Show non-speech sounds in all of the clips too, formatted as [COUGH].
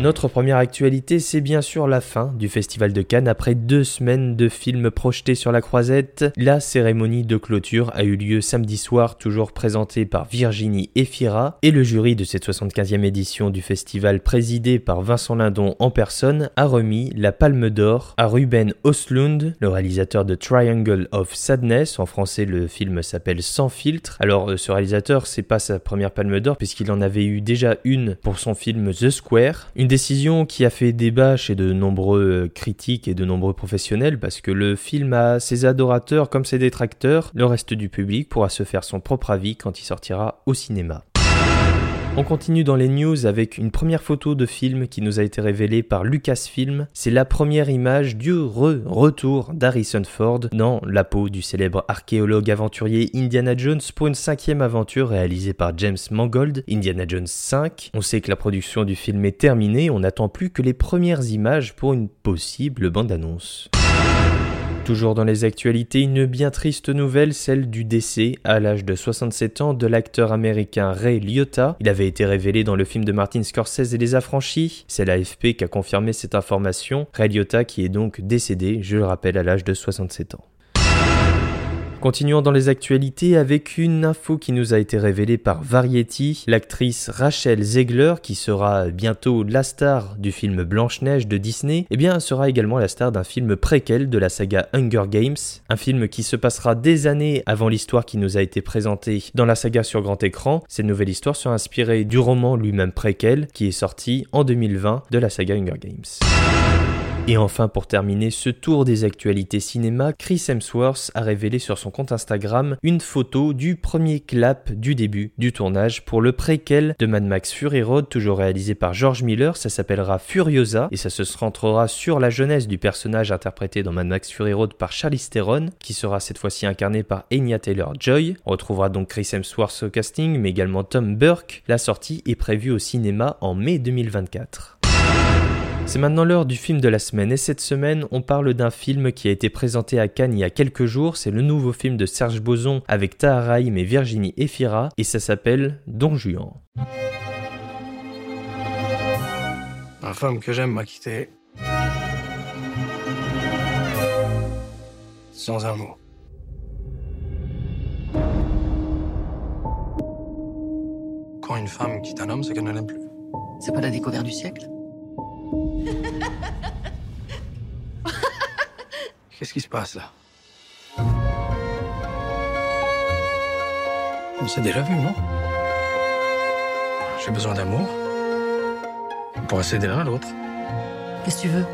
Notre première actualité, c'est bien sûr la fin du Festival de Cannes. Après deux semaines de films projetés sur la croisette, la cérémonie de clôture a eu lieu samedi soir, toujours présentée par Virginie Efira, et le jury de cette 75e édition du festival, présidé par Vincent Lindon en personne, a remis la Palme d'Or à Ruben Oslund, le réalisateur de Triangle of Sadness. En français, le film s'appelle Sans filtre. Alors, ce réalisateur, c'est pas sa première Palme d'Or, puisqu'il en avait eu déjà une pour son film The Square. Décision qui a fait débat chez de nombreux euh, critiques et de nombreux professionnels parce que le film a ses adorateurs comme ses détracteurs. Le reste du public pourra se faire son propre avis quand il sortira au cinéma. On continue dans les news avec une première photo de film qui nous a été révélée par Lucasfilm. C'est la première image du re-retour d'Harrison Ford dans la peau du célèbre archéologue aventurier Indiana Jones pour une cinquième aventure réalisée par James Mangold, Indiana Jones 5. On sait que la production du film est terminée, on n'attend plus que les premières images pour une possible bande-annonce. Toujours dans les actualités, une bien triste nouvelle, celle du décès à l'âge de 67 ans de l'acteur américain Ray Liotta. Il avait été révélé dans le film de Martin Scorsese et Les Affranchis. C'est l'AFP qui a confirmé cette information. Ray Liotta qui est donc décédé, je le rappelle, à l'âge de 67 ans. Continuons dans les actualités avec une info qui nous a été révélée par Variety. L'actrice Rachel Zegler, qui sera bientôt la star du film Blanche-Neige de Disney, eh bien sera également la star d'un film préquel de la saga Hunger Games. Un film qui se passera des années avant l'histoire qui nous a été présentée dans la saga sur grand écran. Cette nouvelle histoire sera inspirée du roman lui-même préquel qui est sorti en 2020 de la saga Hunger Games. Et enfin, pour terminer ce tour des actualités cinéma, Chris Hemsworth a révélé sur son compte Instagram une photo du premier clap du début du tournage pour le préquel de Mad Max Fury Road, toujours réalisé par George Miller. Ça s'appellera Furiosa et ça se centrera sur la jeunesse du personnage interprété dans Mad Max Fury Road par Charlize Theron, qui sera cette fois-ci incarné par Anya Taylor-Joy. On retrouvera donc Chris Hemsworth au casting, mais également Tom Burke. La sortie est prévue au cinéma en mai 2024. C'est maintenant l'heure du film de la semaine et cette semaine on parle d'un film qui a été présenté à Cannes il y a quelques jours, c'est le nouveau film de Serge Boson avec Tahar et Virginie Efira et ça s'appelle Don Juan. Ma femme que j'aime m'a quitté. Sans un mot. Quand une femme quitte un homme, c'est qu'elle ne l'aime plus. C'est pas la découverte du siècle? [LAUGHS] Qu'est-ce qui se passe là? On s'est déjà vu, non? J'ai besoin d'amour. On pourrait s'aider l'un à l'autre. Qu'est-ce que tu veux?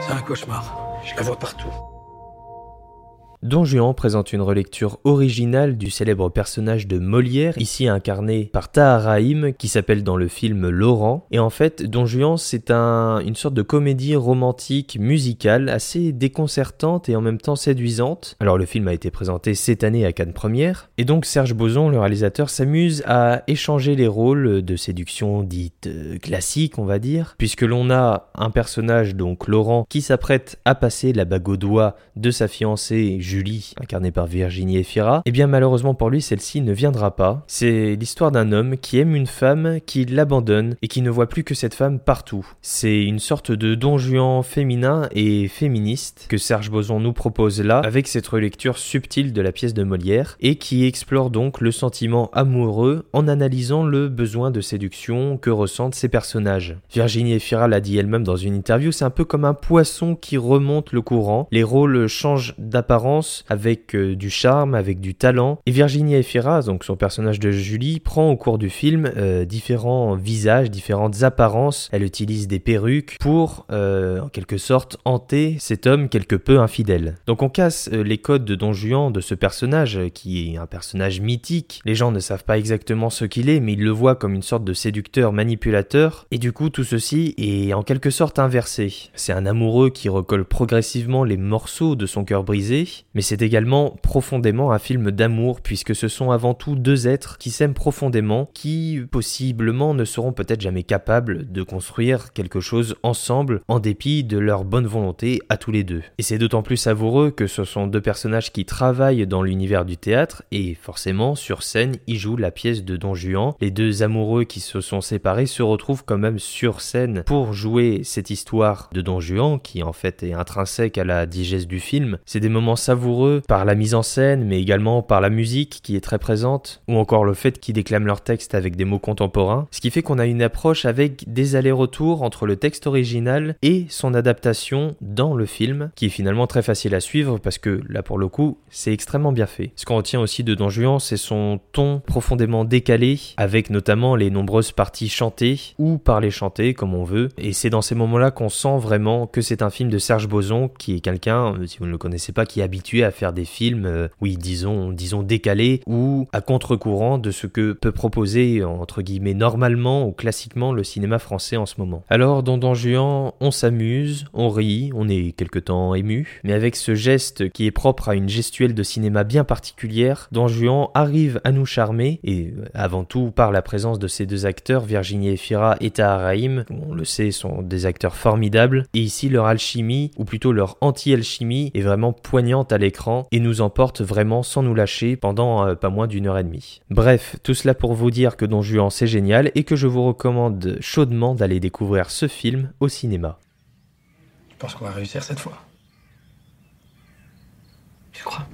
C'est un cauchemar. Je la vois partout. Don Juan présente une relecture originale du célèbre personnage de Molière, ici incarné par Taharaim, qui s'appelle dans le film Laurent. Et en fait, Don Juan, c'est un, une sorte de comédie romantique musicale assez déconcertante et en même temps séduisante. Alors le film a été présenté cette année à Cannes Première, et donc Serge Boson, le réalisateur, s'amuse à échanger les rôles de séduction dite euh, classique, on va dire, puisque l'on a un personnage, donc Laurent, qui s'apprête à passer la bague au doigt de sa fiancée Julie, incarnée par Virginie Efira, et eh bien malheureusement pour lui, celle-ci ne viendra pas. C'est l'histoire d'un homme qui aime une femme, qui l'abandonne et qui ne voit plus que cette femme partout. C'est une sorte de don Juan féminin et féministe que Serge Boson nous propose là, avec cette relecture subtile de la pièce de Molière, et qui explore donc le sentiment amoureux en analysant le besoin de séduction que ressentent ces personnages. Virginie Efira l'a dit elle-même dans une interview, c'est un peu comme un poisson qui remonte le courant. Les rôles changent d'apparence avec euh, du charme, avec du talent. Et Virginie Efira, donc son personnage de Julie, prend au cours du film euh, différents visages, différentes apparences. Elle utilise des perruques pour, euh, en quelque sorte, hanter cet homme quelque peu infidèle. Donc on casse les codes de Don Juan, de ce personnage, qui est un personnage mythique. Les gens ne savent pas exactement ce qu'il est, mais ils le voient comme une sorte de séducteur manipulateur. Et du coup, tout ceci est en quelque sorte inversé. C'est un amoureux qui recolle progressivement les morceaux de son cœur brisé, mais c'est également profondément un film d'amour puisque ce sont avant tout deux êtres qui s'aiment profondément, qui possiblement ne seront peut-être jamais capables de construire quelque chose ensemble en dépit de leur bonne volonté à tous les deux. Et c'est d'autant plus savoureux que ce sont deux personnages qui travaillent dans l'univers du théâtre et forcément sur scène ils jouent la pièce de Don Juan. Les deux amoureux qui se sont séparés se retrouvent quand même sur scène pour jouer cette histoire de Don Juan qui en fait est intrinsèque à la digeste du film. C'est des moments savoureux par la mise en scène, mais également par la musique qui est très présente, ou encore le fait qu'ils déclament leur texte avec des mots contemporains, ce qui fait qu'on a une approche avec des allers-retours entre le texte original et son adaptation dans le film, qui est finalement très facile à suivre parce que là pour le coup, c'est extrêmement bien fait. Ce qu'on retient aussi de Don Juan, c'est son ton profondément décalé, avec notamment les nombreuses parties chantées ou parler chanter comme on veut, et c'est dans ces moments-là qu'on sent vraiment que c'est un film de Serge Boson, qui est quelqu'un, euh, si vous ne le connaissez pas, qui est habitué à faire des films, euh, oui, disons, disons décalés ou à contre-courant de ce que peut proposer, entre guillemets, normalement ou classiquement le cinéma français en ce moment. Alors, dans Don Juan, on s'amuse, on rit, on est quelque temps ému, mais avec ce geste qui est propre à une gestuelle de cinéma bien particulière, Don Juan arrive à nous charmer, et euh, avant tout par la présence de ces deux acteurs, Virginie Efira et Tahar Rahim, on le sait, sont des acteurs formidables, et ici leur alchimie, ou plutôt leur anti-alchimie, est vraiment poignante à l'écran et nous emporte vraiment sans nous lâcher pendant euh, pas moins d'une heure et demie. Bref, tout cela pour vous dire que Don Juan c'est génial et que je vous recommande chaudement d'aller découvrir ce film au cinéma. Tu penses qu'on va réussir cette fois? Tu crois?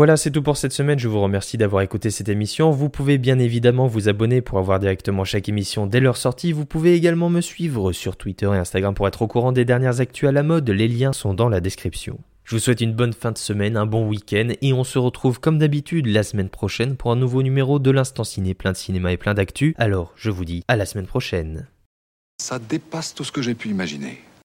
Voilà, c'est tout pour cette semaine. Je vous remercie d'avoir écouté cette émission. Vous pouvez bien évidemment vous abonner pour avoir directement chaque émission dès leur sortie. Vous pouvez également me suivre sur Twitter et Instagram pour être au courant des dernières actus à la mode. Les liens sont dans la description. Je vous souhaite une bonne fin de semaine, un bon week-end et on se retrouve comme d'habitude la semaine prochaine pour un nouveau numéro de l'Instant Ciné, plein de cinéma et plein d'actu. Alors, je vous dis à la semaine prochaine. Ça dépasse tout ce que j'ai pu imaginer.